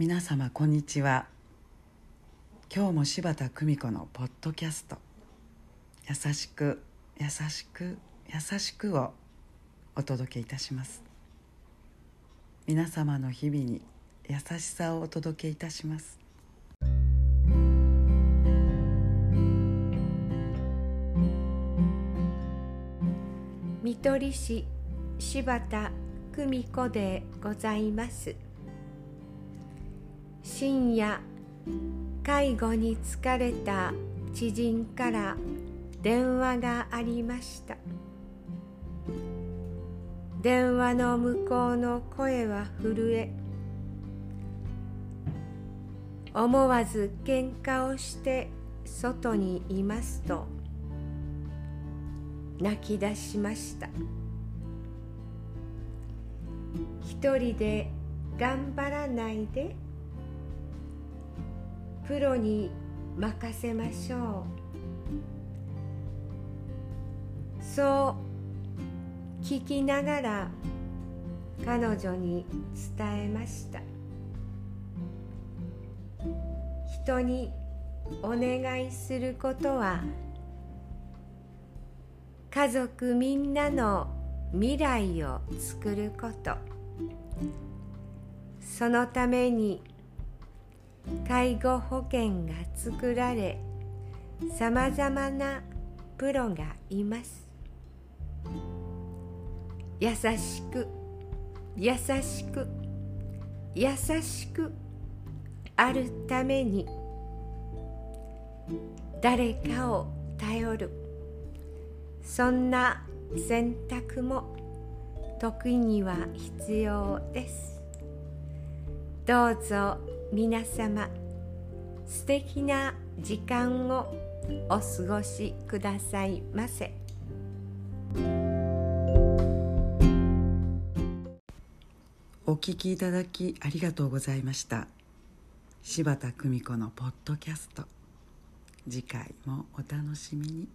皆様こんにちは。今日も柴田久美子のポッドキャスト「優しく優しく優しく」をお届けいたします。皆様の日々に優しさをお届けいたします。見取り師柴田久美子でございます。深夜介護に疲れた知人から電話がありました。電話の向こうの声は震え思わず喧嘩をして外にいますと泣き出しました。一人で頑張らないでプロに任せましょう。そう聞きながら彼女に伝えました。人にお願いすることは家族みんなの未来を作ること。そのために介護保険が作られさまざまなプロがいます。優しく優しく優しくあるために誰かを頼る。そんな選択も時には必要です。どうぞ皆様素敵な時間をお過ごしくださいませ。お聞きいただきありがとうございました。柴田久美子のポッドキャスト。次回もお楽しみに。